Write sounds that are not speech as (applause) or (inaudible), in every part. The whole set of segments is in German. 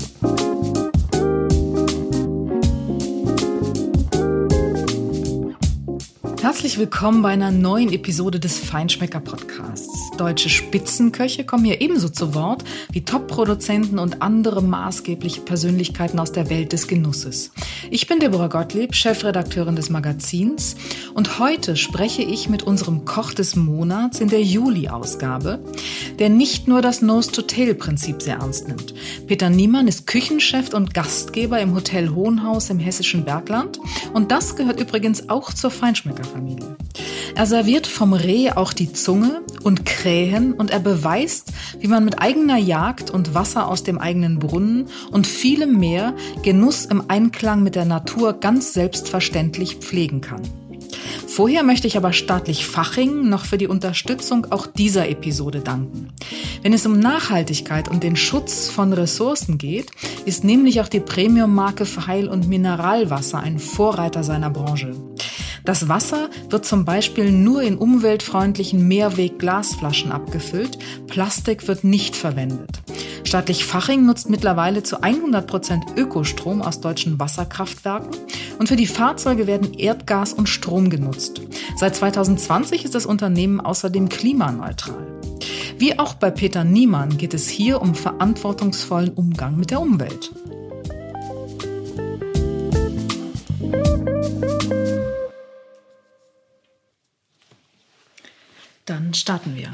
Thank you. Herzlich willkommen bei einer neuen Episode des Feinschmecker Podcasts. Deutsche Spitzenköche kommen hier ebenso zu Wort wie Top-Produzenten und andere maßgebliche Persönlichkeiten aus der Welt des Genusses. Ich bin Deborah Gottlieb, Chefredakteurin des Magazins und heute spreche ich mit unserem Koch des Monats in der Juli-Ausgabe, der nicht nur das Nose-to-Tail-Prinzip sehr ernst nimmt. Peter Niemann ist Küchenchef und Gastgeber im Hotel Hohenhaus im hessischen Bergland und das gehört übrigens auch zur Feinschmeckerfamilie. Familie. Er serviert vom Reh auch die Zunge und Krähen und er beweist, wie man mit eigener Jagd und Wasser aus dem eigenen Brunnen und vielem mehr Genuss im Einklang mit der Natur ganz selbstverständlich pflegen kann. Vorher möchte ich aber staatlich Faching noch für die Unterstützung auch dieser Episode danken. Wenn es um Nachhaltigkeit und den Schutz von Ressourcen geht, ist nämlich auch die Premium-Marke für Heil- und Mineralwasser ein Vorreiter seiner Branche. Das Wasser wird zum Beispiel nur in umweltfreundlichen Mehrweg-Glasflaschen abgefüllt. Plastik wird nicht verwendet. Staatlich Faching nutzt mittlerweile zu 100 Prozent Ökostrom aus deutschen Wasserkraftwerken und für die Fahrzeuge werden Erdgas und Strom genutzt. Seit 2020 ist das Unternehmen außerdem klimaneutral. Wie auch bei Peter Niemann geht es hier um verantwortungsvollen Umgang mit der Umwelt. Dann starten wir.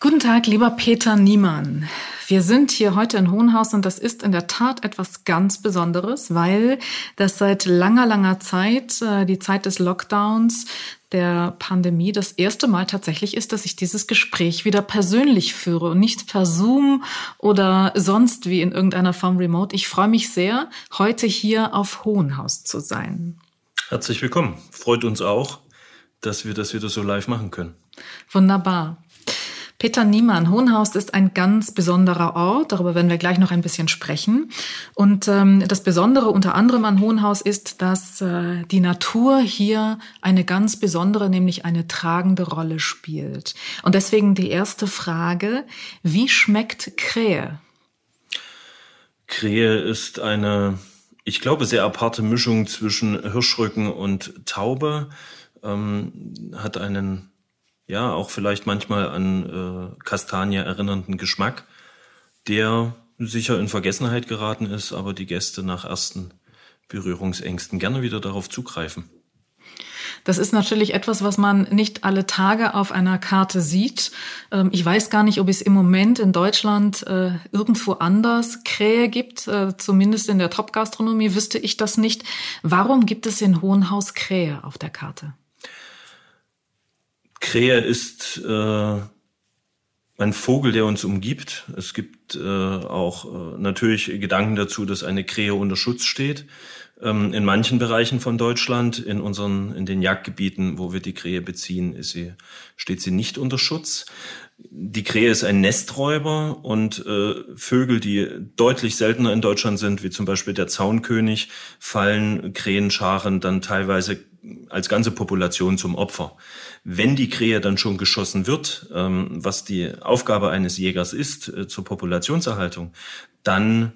Guten Tag, lieber Peter Niemann. Wir sind hier heute in Hohenhaus und das ist in der Tat etwas ganz Besonderes, weil das seit langer, langer Zeit, äh, die Zeit des Lockdowns, der Pandemie, das erste Mal tatsächlich ist, dass ich dieses Gespräch wieder persönlich führe und nicht per Zoom oder sonst wie in irgendeiner Form remote. Ich freue mich sehr, heute hier auf Hohenhaus zu sein. Herzlich willkommen. Freut uns auch dass wir das wieder so live machen können. Wunderbar. Peter Niemann, Hohenhaus ist ein ganz besonderer Ort, darüber werden wir gleich noch ein bisschen sprechen. Und ähm, das Besondere unter anderem an Hohenhaus ist, dass äh, die Natur hier eine ganz besondere, nämlich eine tragende Rolle spielt. Und deswegen die erste Frage, wie schmeckt Krähe? Krähe ist eine, ich glaube, sehr aparte Mischung zwischen Hirschrücken und Taube ähm, hat einen, ja, auch vielleicht manchmal an äh, Kastanie erinnernden Geschmack, der sicher in Vergessenheit geraten ist, aber die Gäste nach ersten Berührungsängsten gerne wieder darauf zugreifen. Das ist natürlich etwas, was man nicht alle Tage auf einer Karte sieht. Ähm, ich weiß gar nicht, ob es im Moment in Deutschland äh, irgendwo anders Krähe gibt. Äh, zumindest in der Top-Gastronomie wüsste ich das nicht. Warum gibt es in Hohenhaus Krähe auf der Karte? Krähe ist äh, ein Vogel, der uns umgibt. Es gibt äh, auch äh, natürlich Gedanken dazu, dass eine Krähe unter Schutz steht. Ähm, in manchen Bereichen von Deutschland, in unseren, in den Jagdgebieten, wo wir die Krähe beziehen, ist sie, steht sie nicht unter Schutz. Die Krähe ist ein Nesträuber und äh, Vögel, die deutlich seltener in Deutschland sind, wie zum Beispiel der Zaunkönig, fallen Krähenscharen dann teilweise als ganze Population zum Opfer. Wenn die Krähe dann schon geschossen wird, ähm, was die Aufgabe eines Jägers ist äh, zur Populationserhaltung, dann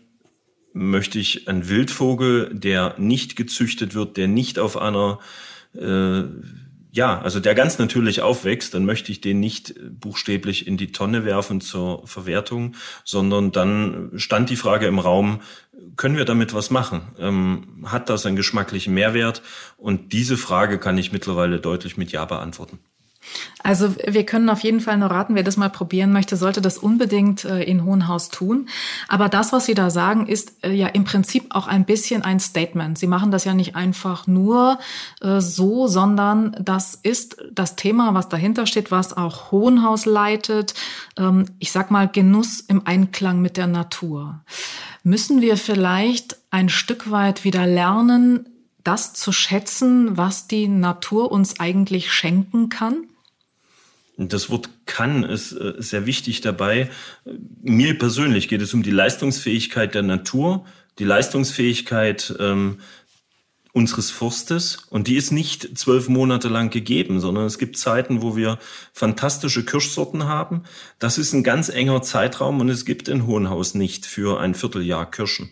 möchte ich einen Wildvogel, der nicht gezüchtet wird, der nicht auf einer äh, ja, also der ganz natürlich aufwächst, dann möchte ich den nicht buchstäblich in die Tonne werfen zur Verwertung, sondern dann stand die Frage im Raum, können wir damit was machen? Ähm, hat das einen geschmacklichen Mehrwert? Und diese Frage kann ich mittlerweile deutlich mit Ja beantworten. Also wir können auf jeden Fall nur raten, wer das mal probieren möchte, sollte das unbedingt äh, in Hohenhaus tun. Aber das, was Sie da sagen, ist äh, ja im Prinzip auch ein bisschen ein Statement. Sie machen das ja nicht einfach nur äh, so, sondern das ist das Thema, was dahinter steht, was auch Hohenhaus leitet. Ähm, ich sag mal Genuss im Einklang mit der Natur. Müssen wir vielleicht ein Stück weit wieder lernen, das zu schätzen, was die Natur uns eigentlich schenken kann? Das Wort kann ist äh, sehr wichtig dabei. Mir persönlich geht es um die Leistungsfähigkeit der Natur, die Leistungsfähigkeit ähm, unseres Forstes und die ist nicht zwölf Monate lang gegeben, sondern es gibt Zeiten, wo wir fantastische Kirschsorten haben. Das ist ein ganz enger Zeitraum und es gibt in Hohenhaus nicht für ein Vierteljahr Kirschen.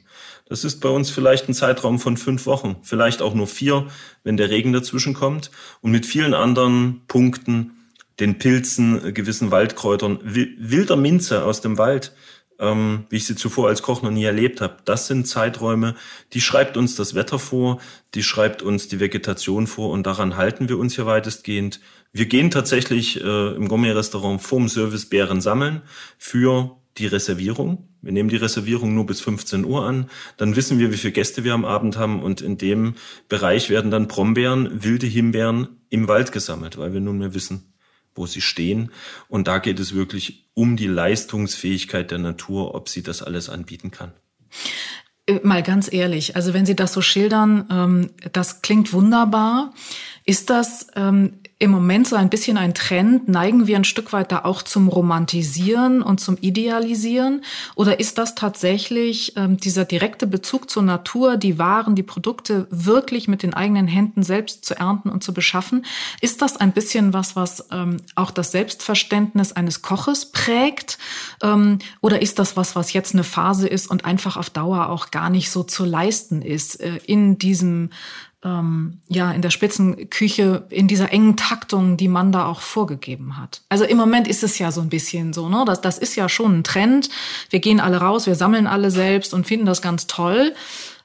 Das ist bei uns vielleicht ein Zeitraum von fünf Wochen, vielleicht auch nur vier, wenn der Regen dazwischen kommt und mit vielen anderen Punkten, den Pilzen, gewissen Waldkräutern, wilder Minze aus dem Wald, ähm, wie ich sie zuvor als Koch noch nie erlebt habe. Das sind Zeiträume, die schreibt uns das Wetter vor, die schreibt uns die Vegetation vor und daran halten wir uns hier weitestgehend. Wir gehen tatsächlich äh, im Gourmet-Restaurant vorm Service Beeren sammeln für die Reservierung. Wir nehmen die Reservierung nur bis 15 Uhr an. Dann wissen wir, wie viele Gäste wir am Abend haben. Und in dem Bereich werden dann Brombeeren, wilde Himbeeren im Wald gesammelt, weil wir nunmehr wissen, wo sie stehen. Und da geht es wirklich um die Leistungsfähigkeit der Natur, ob sie das alles anbieten kann. Äh, mal ganz ehrlich, also wenn Sie das so schildern, ähm, das klingt wunderbar. Ist das ähm, im Moment so ein bisschen ein Trend? Neigen wir ein Stück weit da auch zum Romantisieren und zum Idealisieren? Oder ist das tatsächlich ähm, dieser direkte Bezug zur Natur, die Waren, die Produkte wirklich mit den eigenen Händen selbst zu ernten und zu beschaffen? Ist das ein bisschen was, was ähm, auch das Selbstverständnis eines Koches prägt? Ähm, oder ist das was, was jetzt eine Phase ist und einfach auf Dauer auch gar nicht so zu leisten ist äh, in diesem ähm, ja in der Spitzenküche in dieser engen Taktung, die man da auch vorgegeben hat. Also im Moment ist es ja so ein bisschen so, ne? Das, das ist ja schon ein Trend. Wir gehen alle raus, wir sammeln alle selbst und finden das ganz toll.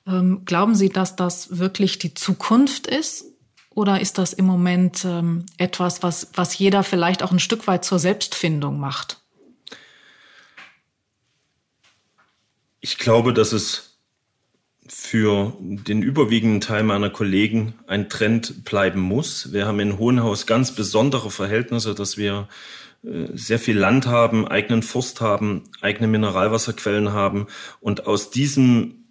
Ähm, glauben Sie, dass das wirklich die Zukunft ist? Oder ist das im Moment ähm, etwas, was, was jeder vielleicht auch ein Stück weit zur Selbstfindung macht? Ich glaube, dass es für den überwiegenden Teil meiner Kollegen ein Trend bleiben muss. Wir haben in Hohenhaus ganz besondere Verhältnisse, dass wir äh, sehr viel Land haben, eigenen Forst haben, eigene Mineralwasserquellen haben und aus diesem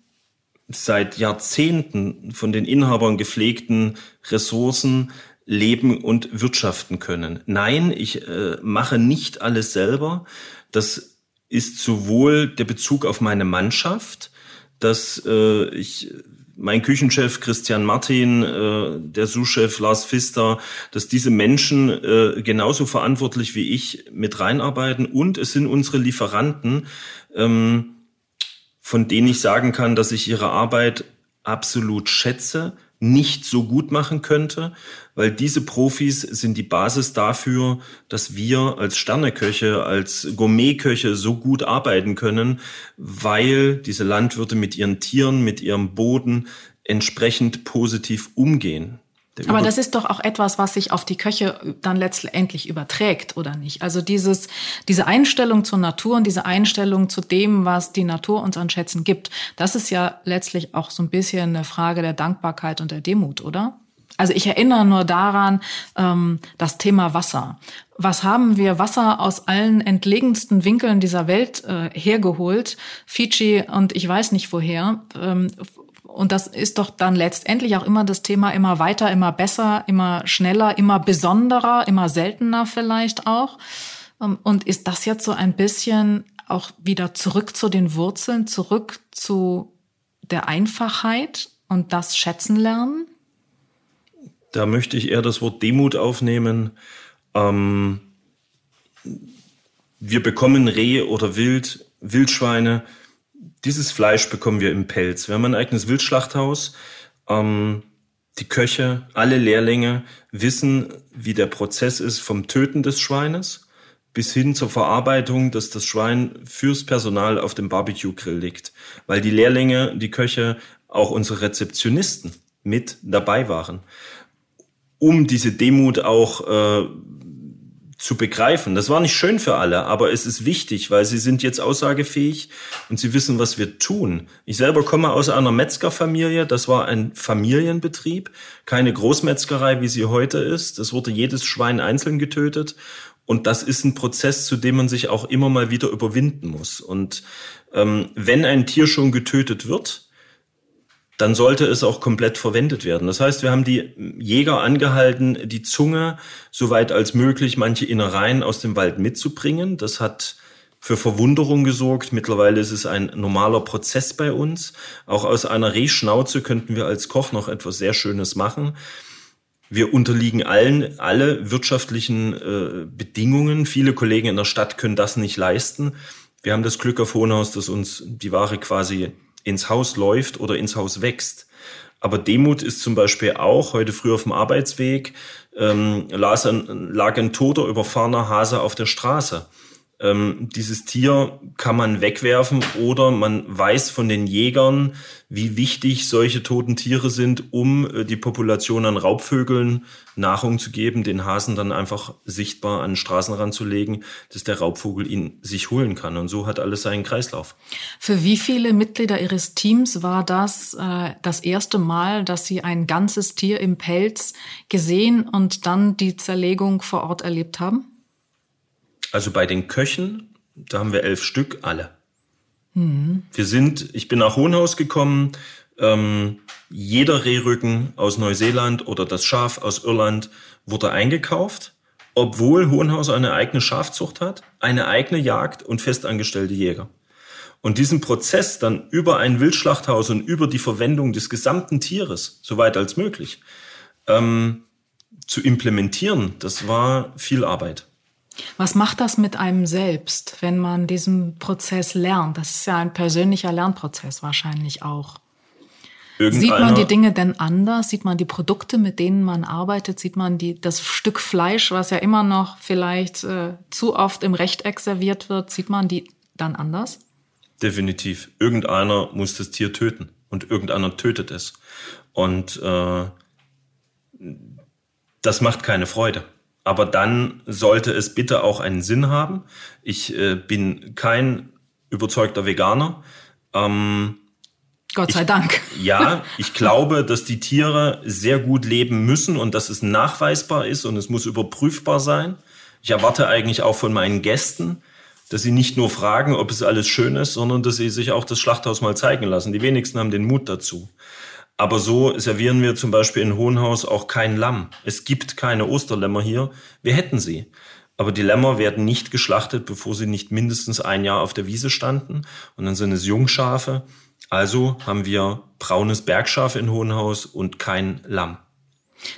seit Jahrzehnten von den Inhabern gepflegten Ressourcen leben und wirtschaften können. Nein, ich äh, mache nicht alles selber. Das ist sowohl der Bezug auf meine Mannschaft, dass äh, ich mein Küchenchef Christian Martin, äh, der Sous-Chef Lars Pfister, dass diese Menschen äh, genauso verantwortlich wie ich mit reinarbeiten. Und es sind unsere Lieferanten, ähm, von denen ich sagen kann, dass ich ihre Arbeit absolut schätze, nicht so gut machen könnte, weil diese Profis sind die Basis dafür, dass wir als Sterneköche, als Gourmetköche so gut arbeiten können, weil diese Landwirte mit ihren Tieren, mit ihrem Boden entsprechend positiv umgehen. Aber das ist doch auch etwas, was sich auf die Köche dann letztendlich überträgt, oder nicht? Also dieses, diese Einstellung zur Natur und diese Einstellung zu dem, was die Natur uns an Schätzen gibt, das ist ja letztlich auch so ein bisschen eine Frage der Dankbarkeit und der Demut, oder? Also ich erinnere nur daran, ähm, das Thema Wasser. Was haben wir Wasser aus allen entlegensten Winkeln dieser Welt äh, hergeholt? Fiji und ich weiß nicht woher. Ähm, und das ist doch dann letztendlich auch immer das Thema immer weiter, immer besser, immer schneller, immer besonderer, immer seltener vielleicht auch. Ähm, und ist das jetzt so ein bisschen auch wieder zurück zu den Wurzeln, zurück zu der Einfachheit und das Schätzen lernen? Da möchte ich eher das Wort Demut aufnehmen. Ähm, wir bekommen Rehe oder Wild, Wildschweine dieses Fleisch bekommen wir im Pelz. Wir haben ein eigenes Wildschlachthaus. Ähm, die Köche, alle Lehrlinge wissen, wie der Prozess ist vom Töten des Schweines bis hin zur Verarbeitung, dass das Schwein fürs Personal auf dem Barbecue-Grill liegt. Weil die Lehrlinge, die Köche, auch unsere Rezeptionisten mit dabei waren. Um diese Demut auch äh, zu begreifen. Das war nicht schön für alle, aber es ist wichtig, weil sie sind jetzt aussagefähig und sie wissen, was wir tun. Ich selber komme aus einer Metzgerfamilie. Das war ein Familienbetrieb, keine Großmetzgerei, wie sie heute ist. Es wurde jedes Schwein einzeln getötet. Und das ist ein Prozess, zu dem man sich auch immer mal wieder überwinden muss. Und ähm, wenn ein Tier schon getötet wird, dann sollte es auch komplett verwendet werden. Das heißt, wir haben die Jäger angehalten, die Zunge soweit als möglich manche Innereien aus dem Wald mitzubringen. Das hat für Verwunderung gesorgt. Mittlerweile ist es ein normaler Prozess bei uns. Auch aus einer Rehschnauze könnten wir als Koch noch etwas sehr Schönes machen. Wir unterliegen allen, alle wirtschaftlichen äh, Bedingungen. Viele Kollegen in der Stadt können das nicht leisten. Wir haben das Glück auf Hohenhaus, dass uns die Ware quasi ins Haus läuft oder ins Haus wächst. Aber Demut ist zum Beispiel auch heute früh auf dem Arbeitsweg, ähm, lag, ein, lag ein toter, überfahrener Hase auf der Straße ähm, dieses Tier kann man wegwerfen oder man weiß von den Jägern, wie wichtig solche toten Tiere sind, um äh, die Population an Raubvögeln Nahrung zu geben, den Hasen dann einfach sichtbar an den Straßenrand zu legen, dass der Raubvogel ihn sich holen kann. Und so hat alles seinen Kreislauf. Für wie viele Mitglieder Ihres Teams war das äh, das erste Mal, dass Sie ein ganzes Tier im Pelz gesehen und dann die Zerlegung vor Ort erlebt haben? Also bei den Köchen, da haben wir elf Stück, alle. Mhm. Wir sind, ich bin nach Hohenhaus gekommen, ähm, jeder Rehrücken aus Neuseeland oder das Schaf aus Irland wurde eingekauft, obwohl Hohenhaus eine eigene Schafzucht hat, eine eigene Jagd und festangestellte Jäger. Und diesen Prozess dann über ein Wildschlachthaus und über die Verwendung des gesamten Tieres, soweit als möglich, ähm, zu implementieren, das war viel Arbeit. Was macht das mit einem selbst, wenn man diesen Prozess lernt? Das ist ja ein persönlicher Lernprozess wahrscheinlich auch. Sieht man die Dinge denn anders? Sieht man die Produkte, mit denen man arbeitet? Sieht man die, das Stück Fleisch, was ja immer noch vielleicht äh, zu oft im Rechteck serviert wird, sieht man die dann anders? Definitiv. Irgendeiner muss das Tier töten und irgendeiner tötet es. Und äh, das macht keine Freude aber dann sollte es bitte auch einen Sinn haben. Ich äh, bin kein überzeugter Veganer. Ähm, Gott sei ich, Dank. Ja, (laughs) ich glaube, dass die Tiere sehr gut leben müssen und dass es nachweisbar ist und es muss überprüfbar sein. Ich erwarte eigentlich auch von meinen Gästen, dass sie nicht nur fragen, ob es alles schön ist, sondern dass sie sich auch das Schlachthaus mal zeigen lassen. Die wenigsten haben den Mut dazu. Aber so servieren wir zum Beispiel in Hohenhaus auch kein Lamm. Es gibt keine Osterlämmer hier. Wir hätten sie. Aber die Lämmer werden nicht geschlachtet, bevor sie nicht mindestens ein Jahr auf der Wiese standen. Und dann sind es Jungschafe. Also haben wir braunes Bergschaf in Hohenhaus und kein Lamm.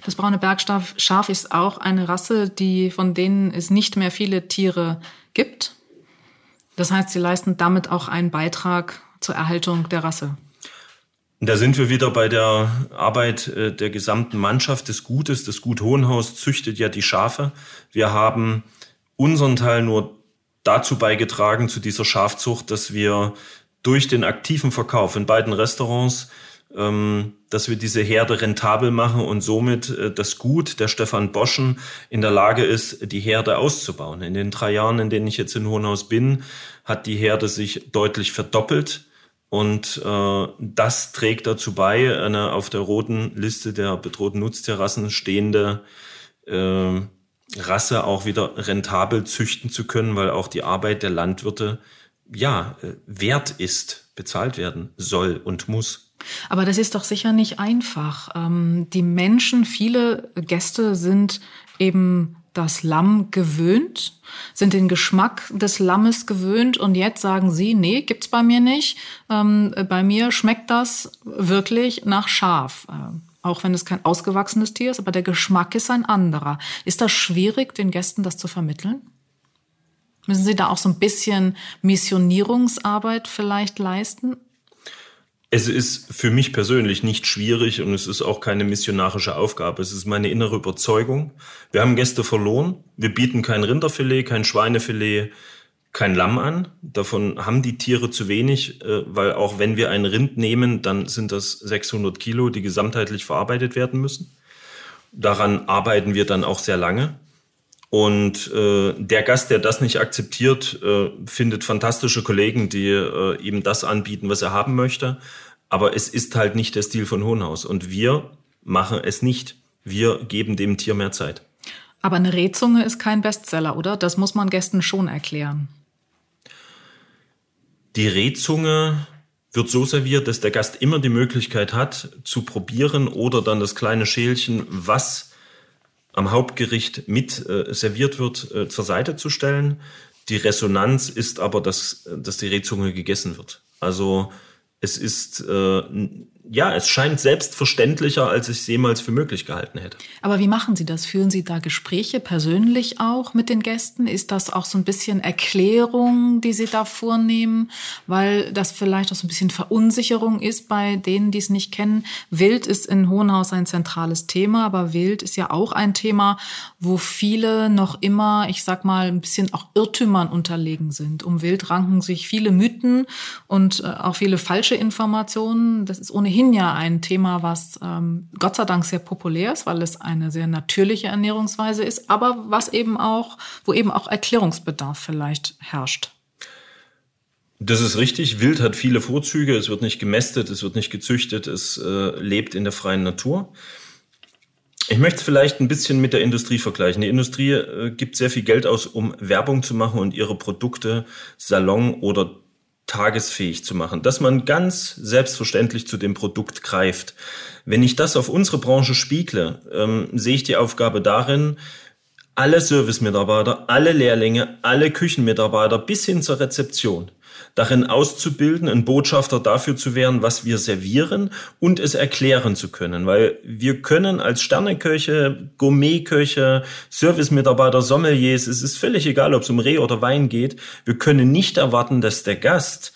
Das braune Bergschaf ist auch eine Rasse, die, von denen es nicht mehr viele Tiere gibt. Das heißt, sie leisten damit auch einen Beitrag zur Erhaltung der Rasse. Da sind wir wieder bei der Arbeit äh, der gesamten Mannschaft des Gutes. Das Gut Hohenhaus züchtet ja die Schafe. Wir haben unseren Teil nur dazu beigetragen, zu dieser Schafzucht, dass wir durch den aktiven Verkauf in beiden Restaurants, ähm, dass wir diese Herde rentabel machen und somit äh, das Gut der Stefan Boschen in der Lage ist, die Herde auszubauen. In den drei Jahren, in denen ich jetzt in Hohenhaus bin, hat die Herde sich deutlich verdoppelt. Und äh, das trägt dazu bei, eine auf der roten Liste der bedrohten Nutztierrassen stehende äh, Rasse auch wieder rentabel züchten zu können, weil auch die Arbeit der Landwirte ja äh, wert ist, bezahlt werden soll und muss. Aber das ist doch sicher nicht einfach. Ähm, die Menschen, viele Gäste sind eben das Lamm gewöhnt, sind den Geschmack des Lammes gewöhnt und jetzt sagen sie, nee, gibt's bei mir nicht. Ähm, bei mir schmeckt das wirklich nach Schaf. Äh, auch wenn es kein ausgewachsenes Tier ist, aber der Geschmack ist ein anderer. Ist das schwierig, den Gästen das zu vermitteln? Müssen Sie da auch so ein bisschen Missionierungsarbeit vielleicht leisten? Es ist für mich persönlich nicht schwierig und es ist auch keine missionarische Aufgabe. Es ist meine innere Überzeugung. Wir haben Gäste verloren. Wir bieten kein Rinderfilet, kein Schweinefilet, kein Lamm an. Davon haben die Tiere zu wenig, äh, weil auch wenn wir ein Rind nehmen, dann sind das 600 Kilo, die gesamtheitlich verarbeitet werden müssen. Daran arbeiten wir dann auch sehr lange. Und äh, der Gast, der das nicht akzeptiert, äh, findet fantastische Kollegen, die äh, ihm das anbieten, was er haben möchte. Aber es ist halt nicht der Stil von Hohenhaus. Und wir machen es nicht. Wir geben dem Tier mehr Zeit. Aber eine Rehzunge ist kein Bestseller, oder? Das muss man Gästen schon erklären. Die Rehzunge wird so serviert, dass der Gast immer die Möglichkeit hat, zu probieren oder dann das kleine Schälchen, was am Hauptgericht mit äh, serviert wird, äh, zur Seite zu stellen. Die Resonanz ist aber, dass, dass die Rehzunge gegessen wird. Also es ist äh, ja, es scheint selbstverständlicher, als ich es jemals für möglich gehalten hätte. Aber wie machen Sie das? Führen Sie da Gespräche persönlich auch mit den Gästen? Ist das auch so ein bisschen Erklärung, die Sie da vornehmen? Weil das vielleicht auch so ein bisschen Verunsicherung ist bei denen, die es nicht kennen. Wild ist in Hohenhaus ein zentrales Thema, aber Wild ist ja auch ein Thema, wo viele noch immer, ich sag mal, ein bisschen auch Irrtümern unterlegen sind. Um Wild ranken sich viele Mythen und äh, auch viele falsche Informationen. Das ist ohnehin ohnehin ja ein Thema, was ähm, Gott sei Dank sehr populär ist, weil es eine sehr natürliche Ernährungsweise ist, aber was eben auch, wo eben auch Erklärungsbedarf vielleicht herrscht. Das ist richtig. Wild hat viele Vorzüge. Es wird nicht gemästet, es wird nicht gezüchtet, es äh, lebt in der freien Natur. Ich möchte es vielleicht ein bisschen mit der Industrie vergleichen. Die Industrie äh, gibt sehr viel Geld aus, um Werbung zu machen und ihre Produkte salon- oder tagesfähig zu machen, dass man ganz selbstverständlich zu dem Produkt greift. Wenn ich das auf unsere Branche spiegle, ähm, sehe ich die Aufgabe darin, alle Servicemitarbeiter, alle Lehrlinge, alle Küchenmitarbeiter bis hin zur Rezeption darin auszubilden, ein Botschafter dafür zu werden, was wir servieren und es erklären zu können. Weil wir können als Sterneköche, Gourmetköche, Servicemitarbeiter, Sommeliers, es ist völlig egal, ob es um Reh oder Wein geht, wir können nicht erwarten, dass der Gast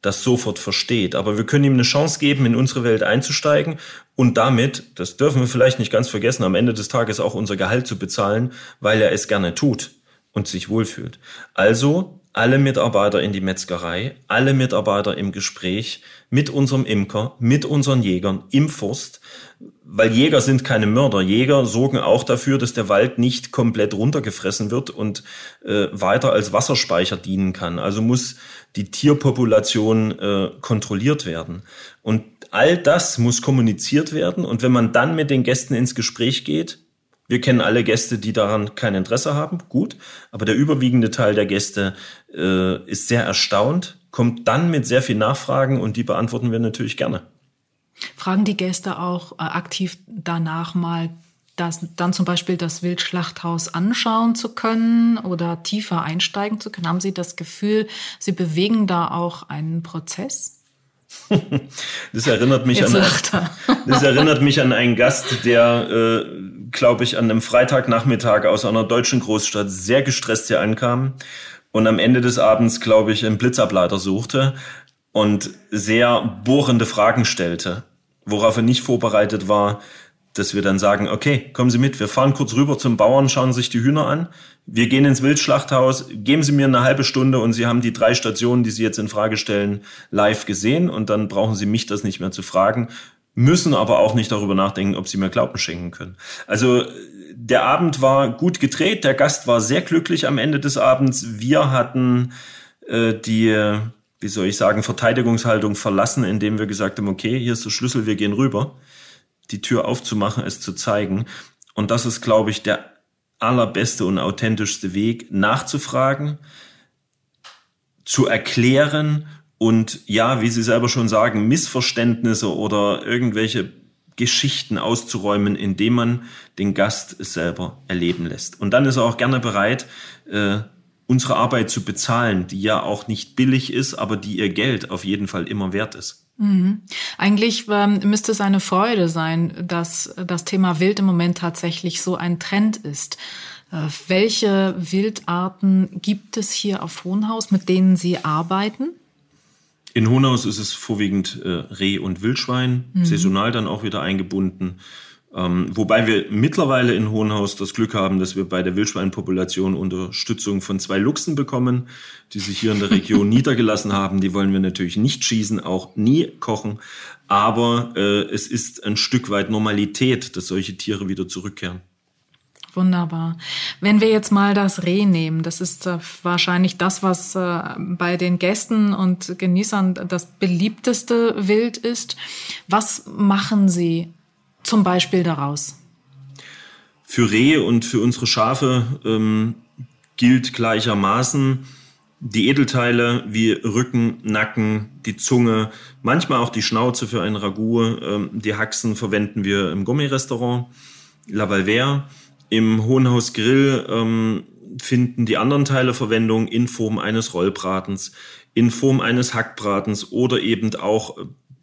das sofort versteht. Aber wir können ihm eine Chance geben, in unsere Welt einzusteigen und damit, das dürfen wir vielleicht nicht ganz vergessen, am Ende des Tages auch unser Gehalt zu bezahlen, weil er es gerne tut und sich wohlfühlt. Also alle Mitarbeiter in die Metzgerei, alle Mitarbeiter im Gespräch mit unserem Imker, mit unseren Jägern im Forst, weil Jäger sind keine Mörder. Jäger sorgen auch dafür, dass der Wald nicht komplett runtergefressen wird und äh, weiter als Wasserspeicher dienen kann. Also muss die Tierpopulation äh, kontrolliert werden. Und all das muss kommuniziert werden. Und wenn man dann mit den Gästen ins Gespräch geht, wir kennen alle Gäste, die daran kein Interesse haben, gut, aber der überwiegende Teil der Gäste äh, ist sehr erstaunt, kommt dann mit sehr viel Nachfragen und die beantworten wir natürlich gerne. Fragen die Gäste auch äh, aktiv danach mal, das, dann zum Beispiel das Wildschlachthaus anschauen zu können oder tiefer einsteigen zu können? Haben Sie das Gefühl, Sie bewegen da auch einen Prozess? Das erinnert mich an das erinnert mich an einen Gast, der, äh, glaube ich, an einem Freitagnachmittag aus einer deutschen Großstadt sehr gestresst hier ankam und am Ende des Abends, glaube ich, einen Blitzableiter suchte und sehr bohrende Fragen stellte, worauf er nicht vorbereitet war, dass wir dann sagen, okay, kommen Sie mit, wir fahren kurz rüber zum Bauern, schauen sich die Hühner an, wir gehen ins Wildschlachthaus, geben Sie mir eine halbe Stunde und Sie haben die drei Stationen, die Sie jetzt in Frage stellen, live gesehen und dann brauchen Sie mich das nicht mehr zu fragen, müssen aber auch nicht darüber nachdenken, ob Sie mir Glauben schenken können. Also der Abend war gut gedreht, der Gast war sehr glücklich am Ende des Abends. Wir hatten äh, die, wie soll ich sagen, Verteidigungshaltung verlassen, indem wir gesagt haben, okay, hier ist der Schlüssel, wir gehen rüber die Tür aufzumachen, es zu zeigen. Und das ist, glaube ich, der allerbeste und authentischste Weg, nachzufragen, zu erklären und ja, wie Sie selber schon sagen, Missverständnisse oder irgendwelche Geschichten auszuräumen, indem man den Gast selber erleben lässt. Und dann ist er auch gerne bereit, äh, unsere Arbeit zu bezahlen, die ja auch nicht billig ist, aber die ihr Geld auf jeden Fall immer wert ist. Mhm. Eigentlich ähm, müsste es eine Freude sein, dass das Thema Wild im Moment tatsächlich so ein Trend ist. Äh, welche Wildarten gibt es hier auf Hohenhaus, mit denen Sie arbeiten? In Hohenhaus ist es vorwiegend äh, Reh und Wildschwein, mhm. saisonal dann auch wieder eingebunden. Ähm, wobei wir mittlerweile in Hohenhaus das Glück haben, dass wir bei der Wildschweinpopulation Unterstützung von zwei Luchsen bekommen, die sich hier in der Region (laughs) niedergelassen haben. Die wollen wir natürlich nicht schießen, auch nie kochen. Aber äh, es ist ein Stück weit Normalität, dass solche Tiere wieder zurückkehren. Wunderbar. Wenn wir jetzt mal das Reh nehmen, das ist äh, wahrscheinlich das, was äh, bei den Gästen und Genießern das beliebteste Wild ist. Was machen Sie zum Beispiel daraus? Für Rehe und für unsere Schafe ähm, gilt gleichermaßen die Edelteile wie Rücken, Nacken, die Zunge, manchmal auch die Schnauze für ein Ragout. Ähm, die Haxen verwenden wir im Gummirestaurant, La Valverde. Im Hohenhaus Grill ähm, finden die anderen Teile Verwendung in Form eines Rollbratens, in Form eines Hackbratens oder eben auch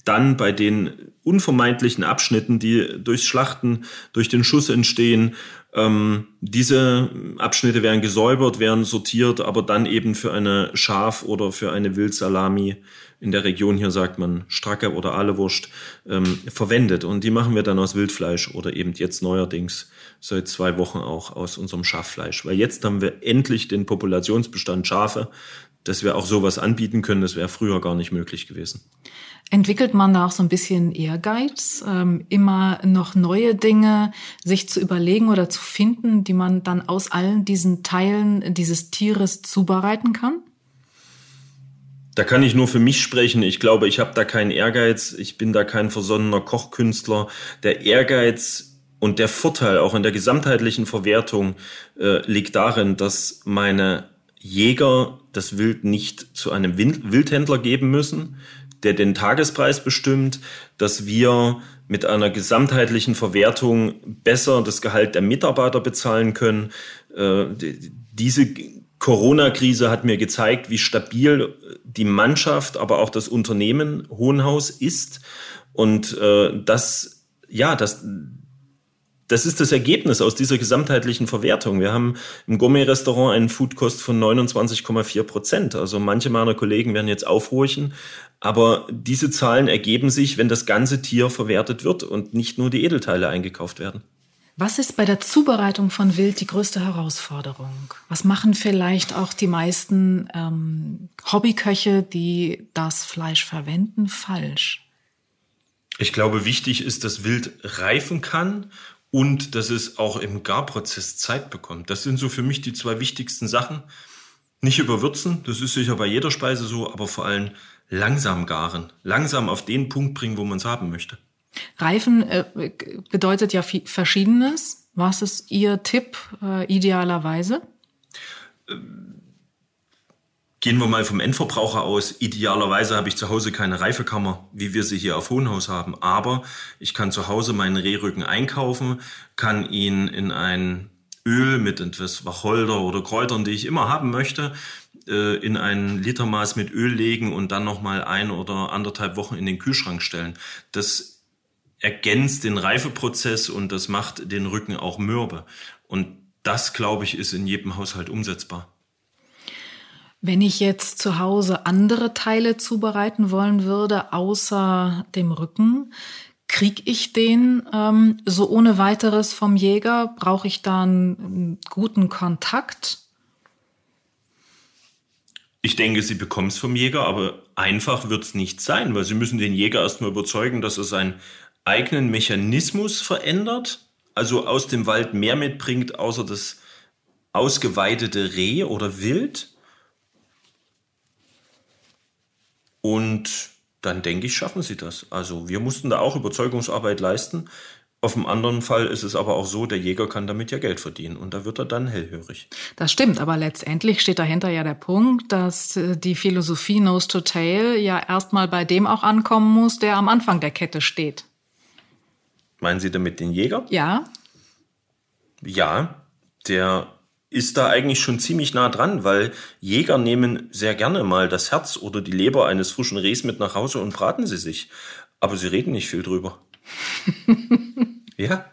dann bei den unvermeidlichen Abschnitten, die durchs Schlachten, durch den Schuss entstehen, ähm, diese Abschnitte werden gesäubert, werden sortiert, aber dann eben für eine Schaf- oder für eine Wildsalami, in der Region hier sagt man Stracke oder Ahlewurst, ähm, verwendet. Und die machen wir dann aus Wildfleisch oder eben jetzt neuerdings seit zwei Wochen auch aus unserem Schaffleisch. Weil jetzt haben wir endlich den Populationsbestand Schafe, dass wir auch sowas anbieten können. Das wäre früher gar nicht möglich gewesen. Entwickelt man da auch so ein bisschen Ehrgeiz, ähm, immer noch neue Dinge sich zu überlegen oder zu finden, die man dann aus allen diesen Teilen dieses Tieres zubereiten kann? Da kann ich nur für mich sprechen. Ich glaube, ich habe da keinen Ehrgeiz. Ich bin da kein versonnener Kochkünstler. Der Ehrgeiz und der Vorteil auch in der gesamtheitlichen Verwertung äh, liegt darin, dass meine Jäger das Wild nicht zu einem Wildhändler geben müssen, der den Tagespreis bestimmt, dass wir mit einer gesamtheitlichen Verwertung besser das Gehalt der Mitarbeiter bezahlen können. Äh, diese Corona-Krise hat mir gezeigt, wie stabil die Mannschaft, aber auch das Unternehmen Hohenhaus ist. Und äh, das, ja, das, das ist das Ergebnis aus dieser gesamtheitlichen Verwertung. Wir haben im Gourmet-Restaurant einen Foodkost von 29,4 Prozent. Also manche meiner Kollegen werden jetzt aufhorchen, aber diese Zahlen ergeben sich, wenn das ganze Tier verwertet wird und nicht nur die Edelteile eingekauft werden. Was ist bei der Zubereitung von Wild die größte Herausforderung? Was machen vielleicht auch die meisten ähm, Hobbyköche, die das Fleisch verwenden, falsch? Ich glaube, wichtig ist, dass Wild reifen kann und dass es auch im Garprozess Zeit bekommt. Das sind so für mich die zwei wichtigsten Sachen. Nicht überwürzen, das ist sicher bei jeder Speise so, aber vor allem langsam garen, langsam auf den Punkt bringen, wo man es haben möchte. Reifen äh, bedeutet ja Verschiedenes. Was ist Ihr Tipp äh, idealerweise? Gehen wir mal vom Endverbraucher aus. Idealerweise habe ich zu Hause keine Reifekammer, wie wir sie hier auf Hohenhaus haben. Aber ich kann zu Hause meinen Rehrücken einkaufen, kann ihn in ein Öl mit etwas Wacholder oder Kräutern, die ich immer haben möchte, äh, in ein Litermaß mit Öl legen und dann nochmal ein oder anderthalb Wochen in den Kühlschrank stellen. Das ergänzt den Reifeprozess und das macht den Rücken auch mürbe. Und das, glaube ich, ist in jedem Haushalt umsetzbar. Wenn ich jetzt zu Hause andere Teile zubereiten wollen würde, außer dem Rücken, kriege ich den ähm, so ohne weiteres vom Jäger? Brauche ich da einen guten Kontakt? Ich denke, Sie bekommen es vom Jäger, aber einfach wird es nicht sein, weil Sie müssen den Jäger erstmal überzeugen, dass er seinen eigenen Mechanismus verändert, also aus dem Wald mehr mitbringt, außer das ausgeweidete Reh oder Wild Und dann denke ich, schaffen sie das. Also wir mussten da auch Überzeugungsarbeit leisten. Auf dem anderen Fall ist es aber auch so, der Jäger kann damit ja Geld verdienen und da wird er dann hellhörig. Das stimmt, aber letztendlich steht dahinter ja der Punkt, dass äh, die Philosophie Nose to Tail ja erstmal bei dem auch ankommen muss, der am Anfang der Kette steht. Meinen Sie damit den Jäger? Ja. Ja, der ist da eigentlich schon ziemlich nah dran, weil Jäger nehmen sehr gerne mal das Herz oder die Leber eines frischen Rehs mit nach Hause und braten sie sich. Aber sie reden nicht viel drüber. (laughs) ja.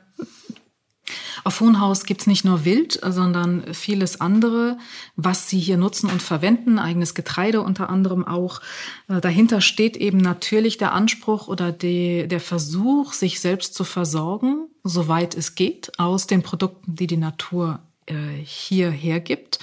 Auf Hohenhaus gibt's nicht nur Wild, sondern vieles andere, was sie hier nutzen und verwenden, eigenes Getreide unter anderem auch. Äh, dahinter steht eben natürlich der Anspruch oder die, der Versuch, sich selbst zu versorgen, soweit es geht, aus den Produkten, die die Natur äh, hierher gibt.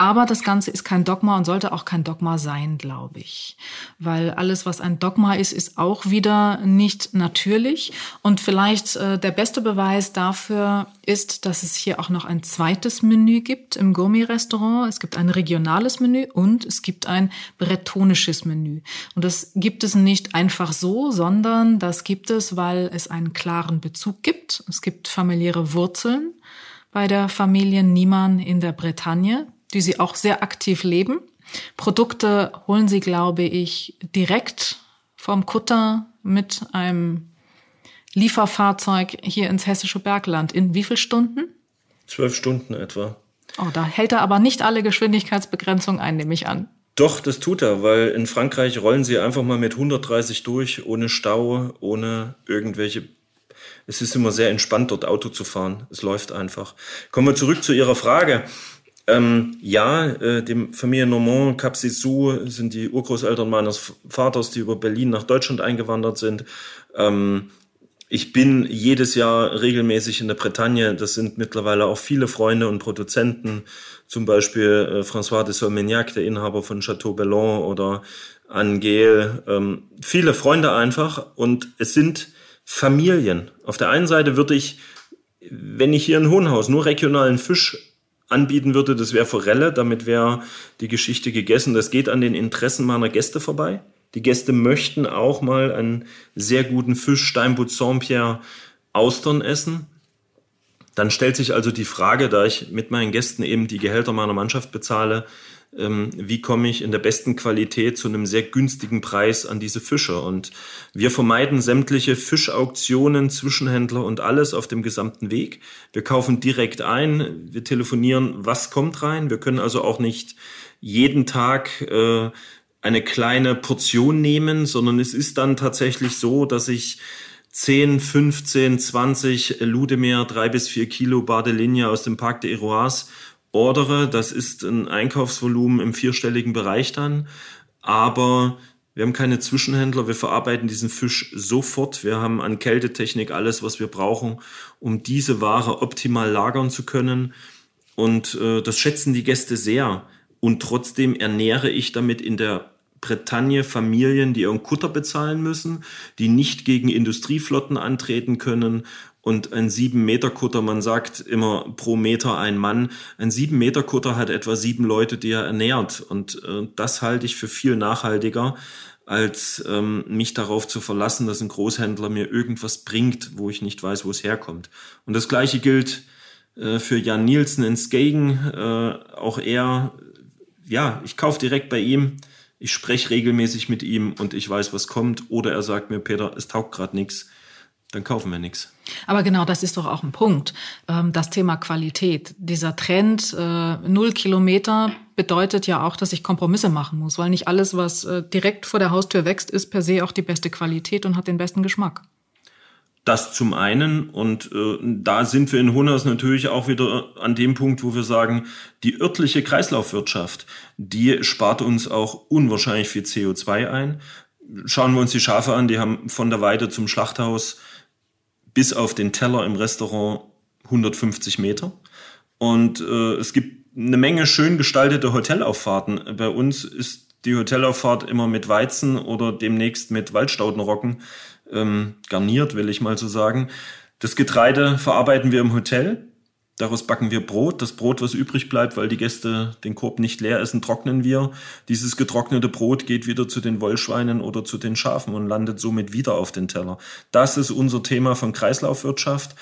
Aber das Ganze ist kein Dogma und sollte auch kein Dogma sein, glaube ich. Weil alles, was ein Dogma ist, ist auch wieder nicht natürlich. Und vielleicht äh, der beste Beweis dafür ist, dass es hier auch noch ein zweites Menü gibt im Gourmet-Restaurant. Es gibt ein regionales Menü und es gibt ein bretonisches Menü. Und das gibt es nicht einfach so, sondern das gibt es, weil es einen klaren Bezug gibt. Es gibt familiäre Wurzeln bei der Familie Niemann in der Bretagne, die sie auch sehr aktiv leben. Produkte holen sie, glaube ich, direkt vom Kutter mit einem Lieferfahrzeug hier ins hessische Bergland. In wie viel Stunden? Zwölf Stunden etwa. Oh, da hält er aber nicht alle Geschwindigkeitsbegrenzungen ein, nehme ich an. Doch, das tut er, weil in Frankreich rollen sie einfach mal mit 130 durch, ohne Stau, ohne irgendwelche. Es ist immer sehr entspannt, dort Auto zu fahren. Es läuft einfach. Kommen wir zurück zu Ihrer Frage. Ähm, ja, äh, dem Familie Normand, Cap Sissou sind die Urgroßeltern meines Vaters, die über Berlin nach Deutschland eingewandert sind. Ähm, ich bin jedes Jahr regelmäßig in der Bretagne. Das sind mittlerweile auch viele Freunde und Produzenten, zum Beispiel äh, François de Solmignac, der Inhaber von Chateau Bellon oder Angel. Ähm, viele Freunde einfach und es sind Familien. Auf der einen Seite würde ich, wenn ich hier in Hohenhaus nur regionalen Fisch anbieten würde, das wäre Forelle, damit wäre die Geschichte gegessen. Das geht an den Interessen meiner Gäste vorbei. Die Gäste möchten auch mal einen sehr guten Fisch, Steinbutt Saint-Pierre, Austern essen. Dann stellt sich also die Frage, da ich mit meinen Gästen eben die Gehälter meiner Mannschaft bezahle, wie komme ich in der besten Qualität zu einem sehr günstigen Preis an diese Fische. Und wir vermeiden sämtliche Fischauktionen, Zwischenhändler und alles auf dem gesamten Weg. Wir kaufen direkt ein, wir telefonieren, was kommt rein. Wir können also auch nicht jeden Tag äh, eine kleine Portion nehmen, sondern es ist dann tatsächlich so, dass ich 10, 15, 20 Ludemere, drei bis vier Kilo Badelinie aus dem Parc de Eroas ordere. Das ist ein Einkaufsvolumen im vierstelligen Bereich dann. Aber wir haben keine Zwischenhändler. Wir verarbeiten diesen Fisch sofort. Wir haben an Kältetechnik alles, was wir brauchen, um diese Ware optimal lagern zu können. Und äh, das schätzen die Gäste sehr. Und trotzdem ernähre ich damit in der Bretagne Familien, die ihren Kutter bezahlen müssen, die nicht gegen Industrieflotten antreten können und ein 7-Meter-Kutter, man sagt immer pro Meter ein Mann, ein 7-Meter-Kutter hat etwa sieben Leute, die er ernährt. Und äh, das halte ich für viel nachhaltiger, als ähm, mich darauf zu verlassen, dass ein Großhändler mir irgendwas bringt, wo ich nicht weiß, wo es herkommt. Und das gleiche gilt äh, für Jan Nielsen in Skagen. Äh, auch er, ja, ich kaufe direkt bei ihm. Ich spreche regelmäßig mit ihm und ich weiß, was kommt. Oder er sagt mir, Peter, es taugt gerade nichts dann kaufen wir nichts. Aber genau, das ist doch auch ein Punkt. Ähm, das Thema Qualität. Dieser Trend, äh, null Kilometer, bedeutet ja auch, dass ich Kompromisse machen muss, weil nicht alles, was äh, direkt vor der Haustür wächst, ist per se auch die beste Qualität und hat den besten Geschmack. Das zum einen und äh, da sind wir in Hunners natürlich auch wieder an dem Punkt, wo wir sagen, die örtliche Kreislaufwirtschaft, die spart uns auch unwahrscheinlich viel CO2 ein. Schauen wir uns die Schafe an, die haben von der Weide zum Schlachthaus bis auf den Teller im Restaurant 150 Meter. Und äh, es gibt eine Menge schön gestaltete Hotelauffahrten. Bei uns ist die Hotelauffahrt immer mit Weizen oder demnächst mit Waldstaudenrocken ähm, garniert, will ich mal so sagen. Das Getreide verarbeiten wir im Hotel. Daraus backen wir Brot. Das Brot, was übrig bleibt, weil die Gäste den Korb nicht leer essen, trocknen wir. Dieses getrocknete Brot geht wieder zu den Wollschweinen oder zu den Schafen und landet somit wieder auf den Teller. Das ist unser Thema von Kreislaufwirtschaft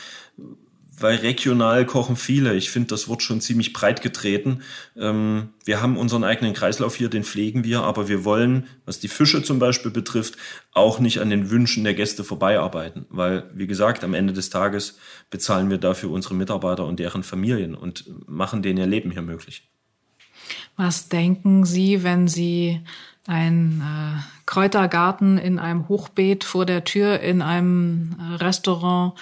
weil regional kochen viele. Ich finde das Wort schon ziemlich breit getreten. Ähm, wir haben unseren eigenen Kreislauf hier, den pflegen wir, aber wir wollen, was die Fische zum Beispiel betrifft, auch nicht an den Wünschen der Gäste vorbeiarbeiten. Weil, wie gesagt, am Ende des Tages bezahlen wir dafür unsere Mitarbeiter und deren Familien und machen denen ihr Leben hier möglich. Was denken Sie, wenn Sie ein äh, Kräutergarten in einem Hochbeet vor der Tür in einem äh, Restaurant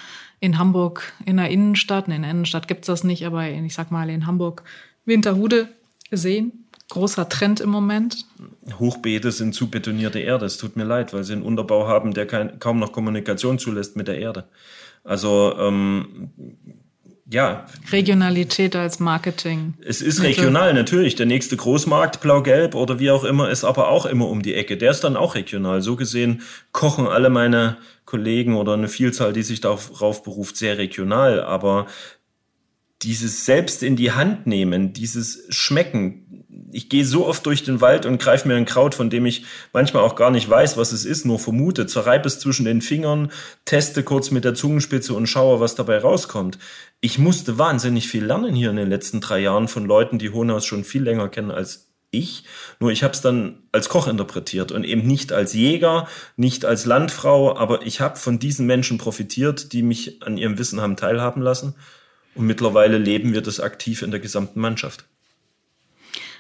in Hamburg in der Innenstadt, in der Innenstadt gibt's das nicht, aber in, ich sag mal in Hamburg Winterhude sehen. Großer Trend im Moment. Hochbeete sind zu betonierte Erde. Es tut mir leid, weil sie einen Unterbau haben, der kein, kaum noch Kommunikation zulässt mit der Erde. Also ähm, ja. Regionalität als Marketing. Es ist regional, natürlich. Der nächste Großmarkt, blau-gelb oder wie auch immer, ist aber auch immer um die Ecke. Der ist dann auch regional. So gesehen kochen alle meine Kollegen oder eine Vielzahl, die sich darauf beruft, sehr regional. Aber dieses selbst in die Hand nehmen, dieses Schmecken, ich gehe so oft durch den Wald und greife mir ein Kraut, von dem ich manchmal auch gar nicht weiß, was es ist, nur vermute, zerreibe es zwischen den Fingern, teste kurz mit der Zungenspitze und schaue, was dabei rauskommt. Ich musste wahnsinnig viel lernen hier in den letzten drei Jahren von Leuten, die Honas schon viel länger kennen als ich. Nur ich habe es dann als Koch interpretiert und eben nicht als Jäger, nicht als Landfrau, aber ich habe von diesen Menschen profitiert, die mich an ihrem Wissen haben teilhaben lassen. Und mittlerweile leben wir das aktiv in der gesamten Mannschaft.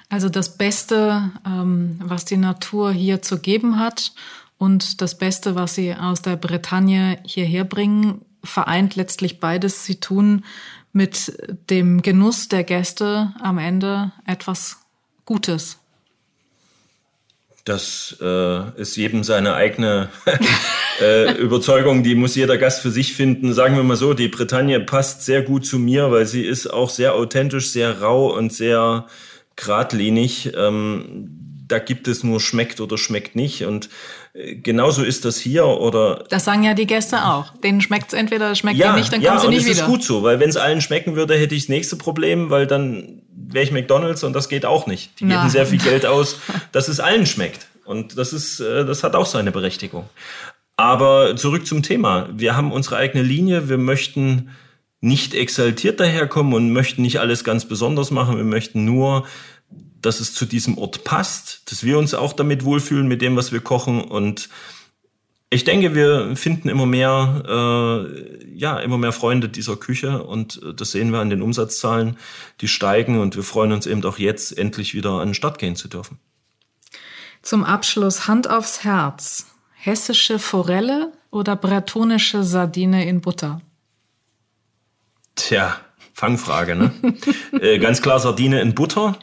Also das Beste, ähm, was die Natur hier zu geben hat und das Beste, was sie aus der Bretagne hierher bringen, vereint letztlich beides. Sie tun mit dem Genuss der Gäste am Ende etwas Gutes. Das äh, ist jedem seine eigene (laughs) äh, Überzeugung, die muss jeder Gast für sich finden. Sagen wir mal so, die Bretagne passt sehr gut zu mir, weil sie ist auch sehr authentisch, sehr rau und sehr geradlinig. Ähm, da gibt es nur schmeckt oder schmeckt nicht. Und genauso ist das hier oder. Das sagen ja die Gäste auch. Denen schmeckt es entweder, schmeckt ja, nicht, dann kommen ja, sie nicht wieder. Ja, das ist gut so, weil wenn es allen schmecken würde, hätte ich das nächste Problem, weil dann wäre ich McDonalds und das geht auch nicht. Die geben sehr viel (laughs) Geld aus, dass es allen schmeckt. Und das ist, äh, das hat auch seine Berechtigung. Aber zurück zum Thema. Wir haben unsere eigene Linie. Wir möchten nicht exaltiert daherkommen und möchten nicht alles ganz besonders machen. Wir möchten nur, dass es zu diesem Ort passt, dass wir uns auch damit wohlfühlen mit dem, was wir kochen und ich denke, wir finden immer mehr, äh, ja, immer mehr Freunde dieser Küche und äh, das sehen wir an den Umsatzzahlen, die steigen und wir freuen uns eben auch jetzt endlich wieder an den Start gehen zu dürfen. Zum Abschluss Hand aufs Herz. Hessische Forelle oder bretonische Sardine in Butter? Tja, Fangfrage, ne? (laughs) äh, ganz klar Sardine in Butter.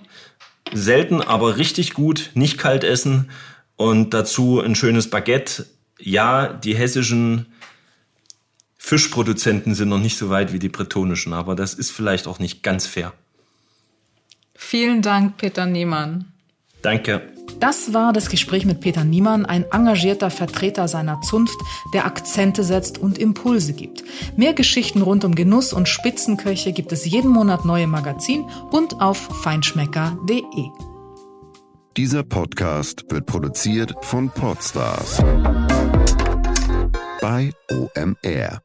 Selten, aber richtig gut, nicht kalt essen und dazu ein schönes Baguette ja, die hessischen Fischproduzenten sind noch nicht so weit wie die bretonischen, aber das ist vielleicht auch nicht ganz fair. Vielen Dank, Peter Niemann. Danke. Das war das Gespräch mit Peter Niemann, ein engagierter Vertreter seiner Zunft, der Akzente setzt und Impulse gibt. Mehr Geschichten rund um Genuss und Spitzenköche gibt es jeden Monat neu im Magazin und auf feinschmecker.de. Dieser Podcast wird produziert von Podstars bei OMR.